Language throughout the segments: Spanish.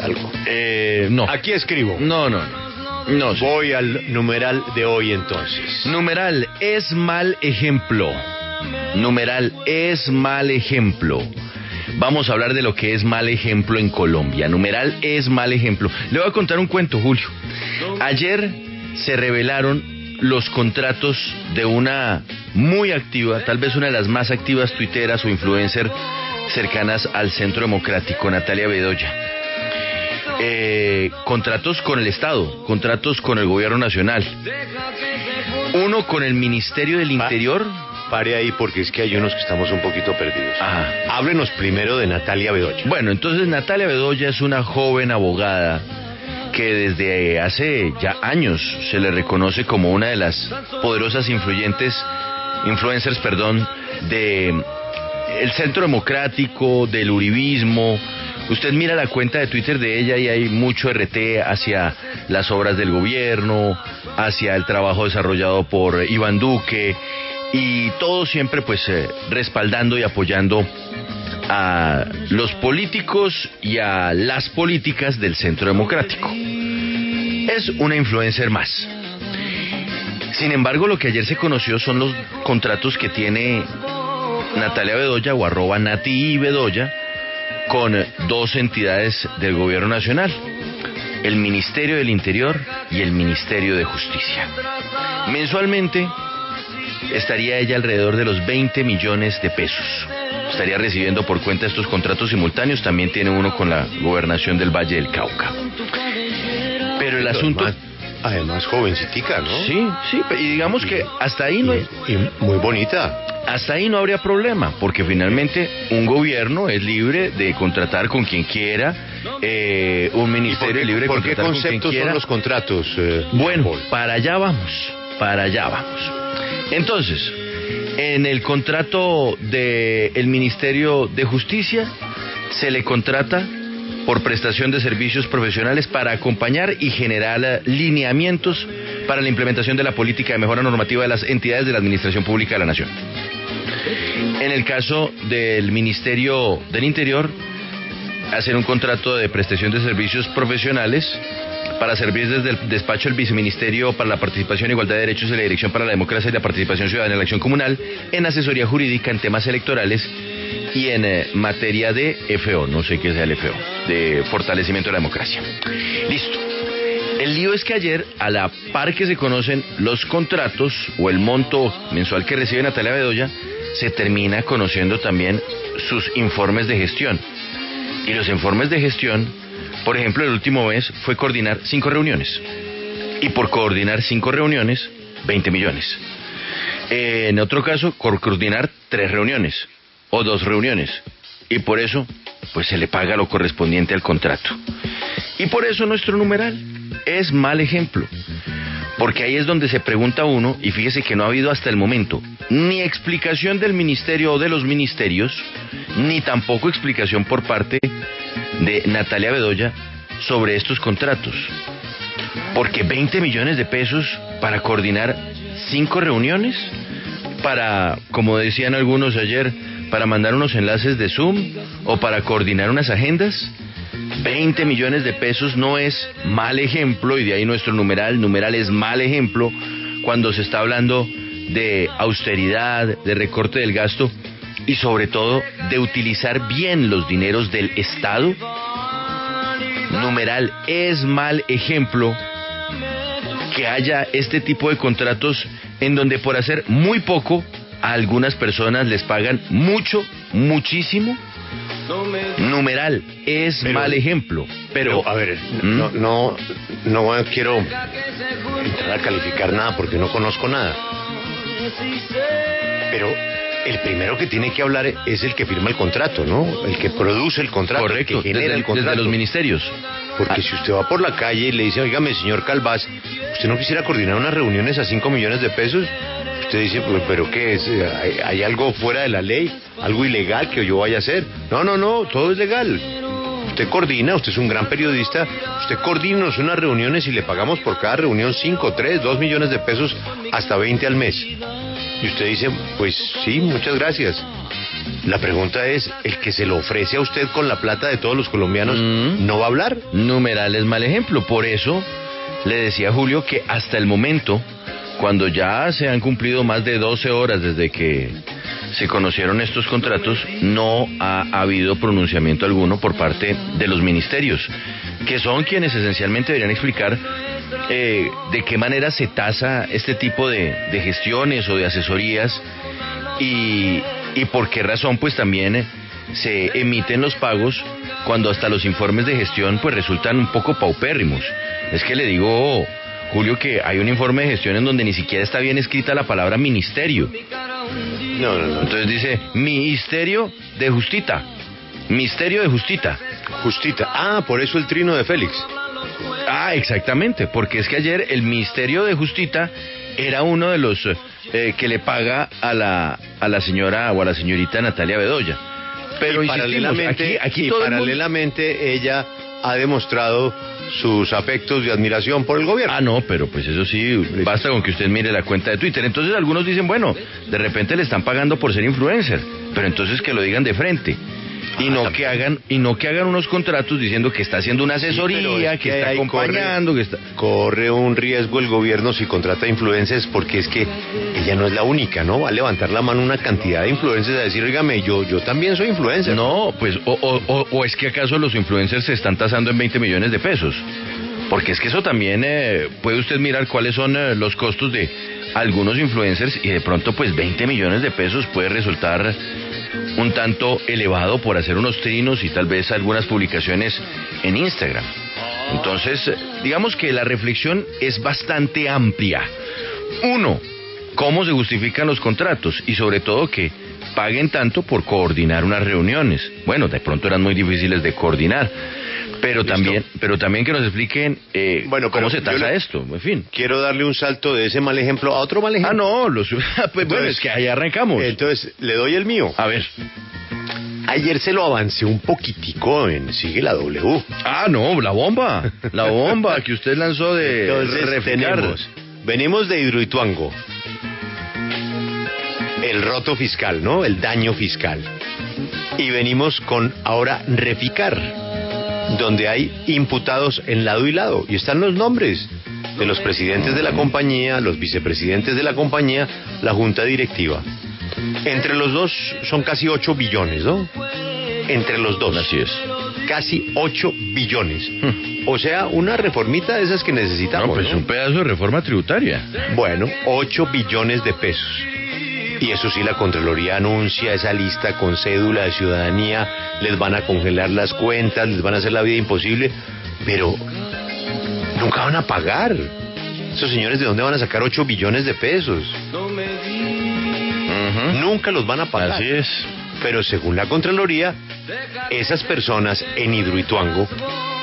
algo. Eh, no. Aquí escribo. No, no, no. No. Voy al numeral de hoy entonces. Numeral es mal ejemplo. Numeral es mal ejemplo. Vamos a hablar de lo que es mal ejemplo en Colombia. Numeral es mal ejemplo. Le voy a contar un cuento, Julio. Ayer se revelaron los contratos de una muy activa, tal vez una de las más activas tuiteras o influencer cercanas al Centro Democrático, Natalia Bedoya. Eh, contratos con el Estado, contratos con el Gobierno Nacional. Uno con el Ministerio del Interior. Pare ahí porque es que hay unos que estamos un poquito perdidos. Ajá. Háblenos primero de Natalia Bedoya. Bueno, entonces Natalia Bedoya es una joven abogada que desde hace ya años se le reconoce como una de las poderosas influyentes influencers, perdón, de el Centro Democrático, del Uribismo. Usted mira la cuenta de Twitter de ella y hay mucho RT hacia las obras del gobierno, hacia el trabajo desarrollado por Iván Duque y todo siempre pues eh, respaldando y apoyando a los políticos y a las políticas del Centro Democrático. Es una influencer más. Sin embargo, lo que ayer se conoció son los contratos que tiene Natalia Bedoya o arroba Nati Bedoya con dos entidades del gobierno nacional, el Ministerio del Interior y el Ministerio de Justicia. Mensualmente estaría ella alrededor de los 20 millones de pesos. Estaría recibiendo por cuenta estos contratos simultáneos, también tiene uno con la gobernación del Valle del Cauca. Pero el asunto... Además, jovencitica, ¿no? Sí, sí, y digamos que hasta ahí no Y muy bonita. Hasta ahí no habría problema, porque finalmente un gobierno es libre de contratar con quien quiera, eh, un ministerio es libre de ¿Por qué contratar con quien conceptos quiera. son los contratos? eh, Bueno, Paul? para allá vamos, para allá vamos. Entonces, en el contrato del Ministerio de Justicia se le contrata por prestación de servicios profesionales para acompañar y generar eh, lineamientos para la implementación de la política de mejora normativa de las entidades de la Administración Pública de la Nación. En el caso del Ministerio del Interior, hacer un contrato de prestación de servicios profesionales para servir desde el despacho del Viceministerio para la Participación, Igualdad de Derechos y la Dirección para la Democracia y la Participación Ciudadana en la Acción Comunal en asesoría jurídica en temas electorales y en eh, materia de FO, no sé qué sea el FO, de fortalecimiento de la democracia. Listo. El lío es que ayer, a la par que se conocen los contratos o el monto mensual que recibe Natalia Bedoya, se termina conociendo también sus informes de gestión. Y los informes de gestión, por ejemplo, el último mes fue coordinar cinco reuniones. Y por coordinar cinco reuniones, 20 millones. En otro caso, coordinar tres reuniones o dos reuniones. Y por eso, pues se le paga lo correspondiente al contrato. Y por eso nuestro numeral es mal ejemplo. Porque ahí es donde se pregunta uno, y fíjese que no ha habido hasta el momento ni explicación del ministerio o de los ministerios, ni tampoco explicación por parte de Natalia Bedoya sobre estos contratos. Porque 20 millones de pesos para coordinar cinco reuniones, para, como decían algunos ayer, para mandar unos enlaces de Zoom o para coordinar unas agendas. 20 millones de pesos no es mal ejemplo, y de ahí nuestro numeral, numeral es mal ejemplo, cuando se está hablando de austeridad, de recorte del gasto y sobre todo de utilizar bien los dineros del Estado. Numeral es mal ejemplo que haya este tipo de contratos en donde por hacer muy poco a algunas personas les pagan mucho, muchísimo. Numeral es Pero- mal ejemplo, pero, Pero, a ver, ¿Mm? no, no, no quiero entrar a calificar nada porque no conozco nada. Pero el primero que tiene que hablar es el que firma el contrato, ¿no? El que produce el contrato, correcto, el que genera desde, el contrato. desde los ministerios. Porque Ah. si usted va por la calle y le dice, oígame, señor Calvás, ¿usted no quisiera coordinar unas reuniones a 5 millones de pesos? Usted dice, "Pues, ¿pero qué es? ¿Hay, hay algo fuera de la ley? ¿Algo ilegal que yo vaya a hacer? No, no, no, todo es legal. Usted coordina, usted es un gran periodista, usted coordina unas reuniones y le pagamos por cada reunión 5, 3, 2 millones de pesos, hasta 20 al mes. Y usted dice, pues sí, muchas gracias. La pregunta es, ¿el que se lo ofrece a usted con la plata de todos los colombianos Mm. no va a hablar? Numeral es mal ejemplo. Por eso le decía a Julio que hasta el momento, cuando ya se han cumplido más de 12 horas desde que se conocieron estos contratos, no ha habido pronunciamiento alguno por parte de los ministerios, que son quienes esencialmente deberían explicar eh, de qué manera se tasa este tipo de, gestiones o de asesorías y, y por qué razón pues también se emiten los pagos cuando hasta los informes de gestión pues resultan un poco paupérrimos. Es que le digo, Julio, que hay un informe de gestión en donde ni siquiera está bien escrita la palabra ministerio. No, no, no. Entonces dice Ministerio de Justita. Misterio de Justita. Justita. Ah, por eso el trino de Félix. Ah, exactamente, porque es que ayer el Ministerio de Justita era uno de los eh, que le paga a la, a la señora o a la señorita Natalia Bedoya. Pero y paralelamente, aquí, aquí y todo el mundo- paralelamente ella ha demostrado sus afectos y admiración por el gobierno. Ah, no, pero pues eso sí, basta con que usted mire la cuenta de Twitter. Entonces algunos dicen, bueno, de repente le están pagando por ser influencer, pero entonces que lo digan de frente. Y no que hagan y no que hagan unos contratos diciendo que está haciendo una asesoría, que, que está acompañando, que está Corre un riesgo el gobierno si contrata influencers porque es que ella no es la única, ¿no? Va a levantar la mano una cantidad de influencers a decir, oígame, yo, yo también soy influencer. No, pues, o, o- o- o es que acaso los influencers se están tasando en 20 millones de pesos. Porque es que eso también eh, puede usted mirar cuáles son eh, los costos de algunos influencers y de pronto pues 20 millones de pesos puede resultar un tanto elevado por hacer unos trinos y tal vez algunas publicaciones en Instagram. Entonces, digamos que la reflexión es bastante amplia. Uno, cómo se justifican los contratos y sobre todo que paguen tanto por coordinar unas reuniones. Bueno, de pronto eran muy difíciles de coordinar, pero Listo. también, pero también que nos expliquen eh, Bueno, cómo se tasa le- esto. En fin. Quiero darle un salto de ese mal ejemplo a otro mal Ah, ejemplo. no, los, pues bueno, es que ahí arrancamos. Entonces, le doy el mío. A ver. Ayer se lo avancé un poquitico en Sigue la W. Ah, no, la bomba. La bomba que usted lanzó de Entonces tenemos, venimos de Hidroituango, el roto fiscal, ¿no? El daño fiscal. Y venimos con ahora Reficar, donde hay imputados en lado y lado. Y están los nombres de los presidentes de la compañía, los vicepresidentes de la compañía, la junta directiva. Entre los dos son casi 8 billones, ¿no? Entre los dos. Así es. Casi 8 billones. O sea, una reformita de esas que necesitamos. No, pues ¿no? un pedazo de reforma tributaria. Bueno, 8 billones de pesos. Y eso sí, la Contraloría anuncia esa lista con cédula de ciudadanía, les van a congelar las cuentas, les van a hacer la vida imposible, pero nunca van a pagar. Esos señores, ¿de dónde van a sacar 8 billones de pesos? Nunca los van a pagar. Así es. Pero según la Contraloría, esas personas en Hidroituango,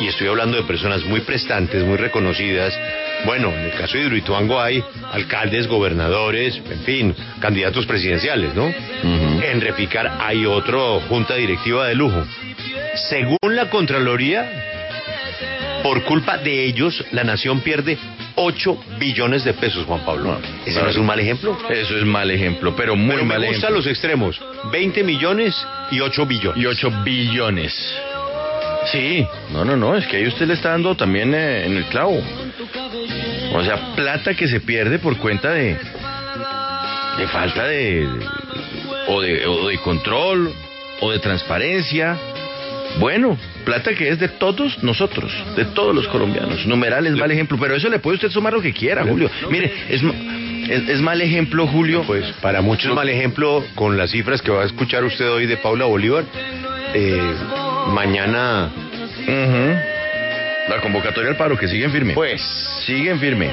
y estoy hablando de personas muy prestantes, muy reconocidas, bueno, en el caso de Hidroituango hay alcaldes, gobernadores, en fin, candidatos presidenciales, ¿no? En Reficar hay otro junta directiva de lujo. Según la Contraloría, por culpa de ellos, la nación pierde 8 billones de pesos, Juan Pablo. ¿Ese no es un mal ejemplo? Eso es mal ejemplo, pero muy Pero mal me ejemplo. los extremos. 20 millones y 8 billones. Y 8 billones. Sí, no, no, no, es que ahí usted le está dando también eh, en el clavo. O sea, plata que se pierde por cuenta de, de falta de, o de, o de control, o de transparencia. Bueno, plata que es de todos nosotros, de todos los colombianos. Numeral es mal ejemplo, pero eso le puede usted sumar lo que quiera, Julio. Mire, es, es, es mal ejemplo, Julio. Pues para muchos mal ejemplo con las cifras que va a escuchar usted hoy de Paula Bolívar. eh, mañana. La convocatoria al paro, que siguen firme. pues, Siguen firme.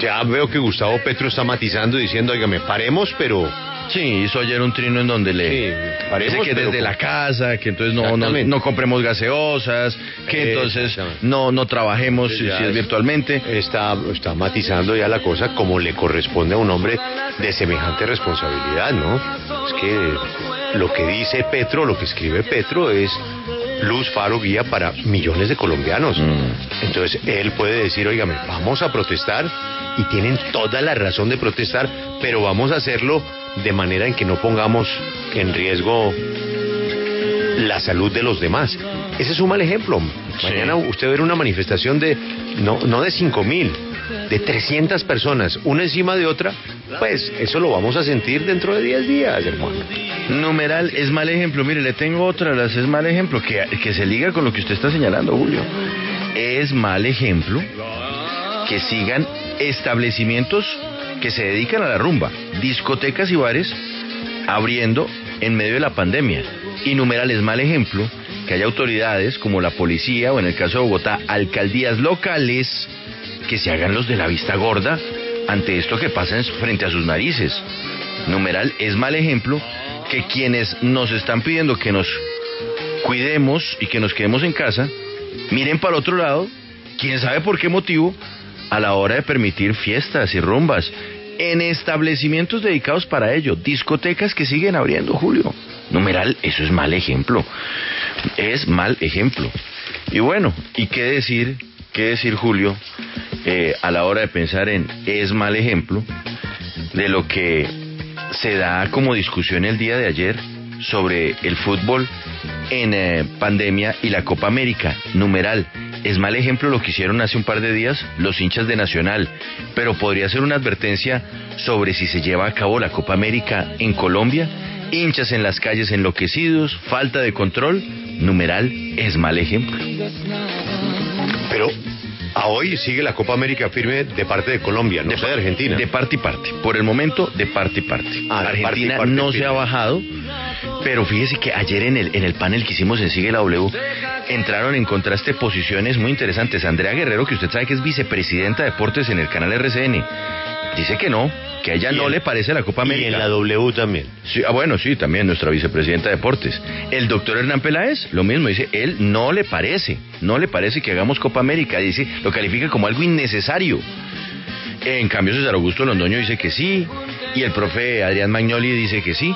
ya veo que Gustavo Petro está matizando diciendo, oígame, paremos, pero Sí, hizo ayer un trino en donde le Sí, paremos, dice que desde la casa, que entonces no, no, no compremos gaseosas, que entonces no, no trabajemos si, es- virtualmente. está, está matizando ya la cosa como le corresponde a un hombre de semejante responsabilidad, ¿no? Es que lo que dice Petro, lo que escribe Petro es luz, faro, guía para millones de colombianos. Mm. Entonces él puede decir, oígame, vamos a protestar y tienen toda la razón de protestar, pero vamos a hacerlo de manera en que no pongamos en riesgo la salud de los demás. Ese es un mal ejemplo. Mañana usted verá una manifestación de, no, no de cinco mil, de 300 personas, una encima de otra, pues eso lo vamos a sentir dentro de 10 días, hermano. Numeral es mal ejemplo. Mire, le tengo otra, las es mal ejemplo, que, que se liga con lo que usted está señalando, Julio. Es mal ejemplo que sigan establecimientos que se dedican a la rumba, discotecas y bares abriendo en medio de la pandemia. Y numeral es mal ejemplo que haya autoridades como la policía o en el caso de Bogotá, alcaldías locales que se hagan los de la vista gorda ante esto que pasa frente a sus narices. Numeral es mal ejemplo que quienes nos están pidiendo que nos cuidemos y que nos quedemos en casa, miren para otro lado, quién sabe por qué motivo, a la hora de permitir fiestas y rumbas en establecimientos dedicados para ello, discotecas que siguen abriendo, Julio. Numeral, eso es mal ejemplo. Es mal ejemplo. Y bueno, ¿y qué decir, qué decir, Julio, eh, a la hora de pensar en es mal ejemplo de lo que se da como discusión el día de ayer sobre el fútbol en eh, pandemia y la Copa América. Numeral, es mal ejemplo lo que hicieron hace un par de días los hinchas de Nacional, pero podría ser una advertencia sobre si se lleva a cabo la Copa América en Colombia. Hinchas en las calles enloquecidos, falta de control. Numeral, es mal ejemplo. Pero a hoy sigue la Copa América firme de parte de Colombia, no de, sé de Argentina. De parte y parte. Por el momento, de parte y parte. Ah, Argentina parte y parte no firme. se ha bajado, pero fíjese que ayer en el, en el panel que hicimos en Sigue la W entraron en contraste posiciones muy interesantes. Andrea Guerrero, que usted sabe que es vicepresidenta de deportes en el canal RCN, dice que no, que a ella Y no le parece la Copa Y América. en la W también. Sí, ah, bueno, sí, también nuestra vicepresidenta de deportes. El doctor Hernán Peláez, lo mismo, dice, él no le parece, no le parece que hagamos Copa América, dice, lo califica como algo innecesario. En cambio, César Augusto Londoño dice que sí, y el profe Adrián Magnoli dice que sí.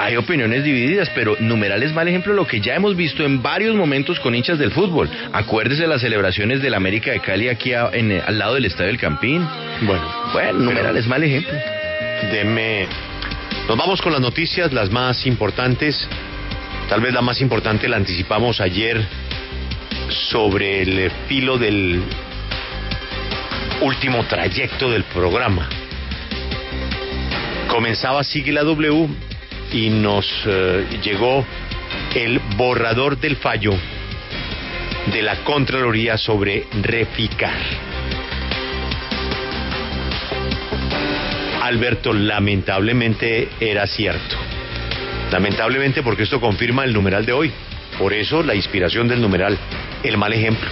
Hay opiniones divididas, pero numeral es mal ejemplo de lo que ya hemos visto en varios momentos con hinchas del fútbol. Acuérdese de las celebraciones del América de Cali aquí a- en, al lado del Estadio del Campín. Bueno, Bueno, numeral es mal ejemplo. deme. Nos vamos con las noticias, las más importantes. Tal vez la más importante la anticipamos ayer sobre el filo del último trayecto del programa. Comenzaba Sigue la W y nos eh, llegó el borrador del fallo de la Contraloría sobre Reficar. Alberto, lamentablemente era cierto. Lamentablemente porque esto confirma el numeral de hoy. Por eso la inspiración del numeral, el mal ejemplo.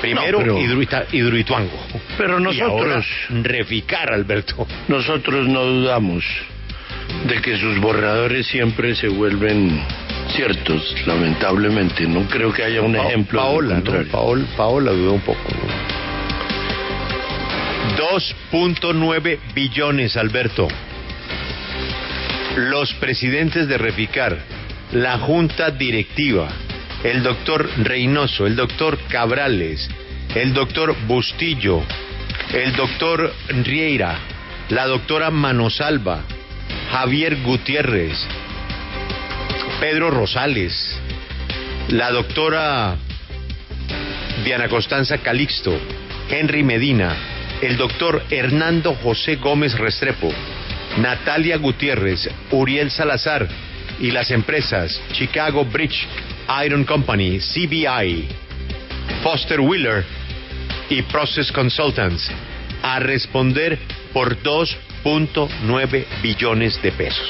Primero, No, pero- Hidruita- Hidroituango. Pero Y ahora, nosotros, Reficar, Alberto. nosotros no dudamos de que sus borradores siempre se vuelven ciertos, lamentablemente. No creo que haya un Pa- ejemplo Paola, ¿no? Paola, Paola dudó un poco. ¿no? 2.9 billones, Alberto. Los presidentes de Reficar, la junta directiva, el doctor Reynoso, el doctor Cabrales, el doctor Bustillo, el doctor Rieira, la doctora Manosalva, Javier Gutiérrez, Pedro Rosales, la doctora Diana Constanza Calixto, Henry Medina, el doctor Hernando José Gómez Restrepo, Natalia Gutiérrez, Uriel Salazar y las empresas Chicago Bridge Iron Company, CBI, Foster Wheeler y Process Consultants a responder por 2.9 billones de pesos.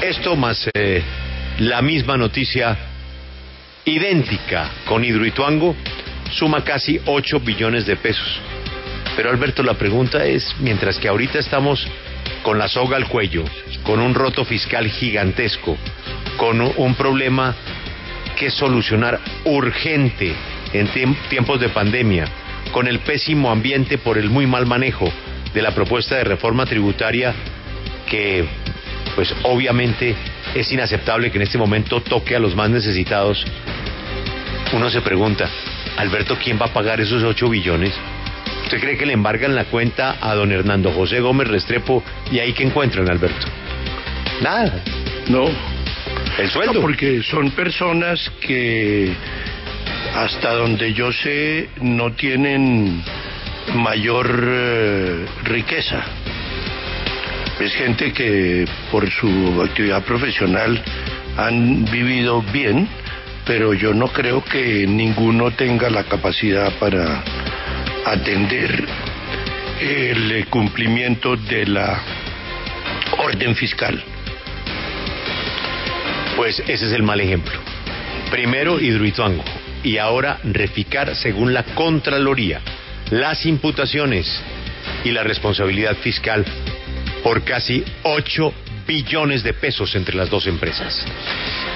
Esto más eh, la misma noticia idéntica con Hidroituango suma casi 8 billones de pesos. Pero Alberto, la pregunta es, mientras que ahorita estamos con la soga al cuello, con un roto fiscal gigantesco, con un- problema que solucionar urgente en tiemp- tiempos de pandemia, con el pésimo ambiente por el muy mal manejo de la propuesta de reforma tributaria que pues obviamente es inaceptable que en este momento toque a los más necesitados. Uno se pregunta, Alberto, ¿quién va a pagar esos 8 billones? ¿Usted cree que le embargan la cuenta a don Hernando José Gómez Restrepo y ahí que encuentran, Alberto? Nada. No. El sueldo. No, porque son personas que hasta donde yo sé no tienen mayor eh, riqueza. Es gente que por su actividad profesional han vivido bien, pero yo no creo que ninguno tenga la capacidad para atender el cumplimiento de la orden fiscal. Pues ese es el mal ejemplo. Primero Hidroituango y ahora Reficar según la Contraloría. Las imputaciones y la responsabilidad fiscal por casi 8 billones de pesos entre las dos empresas.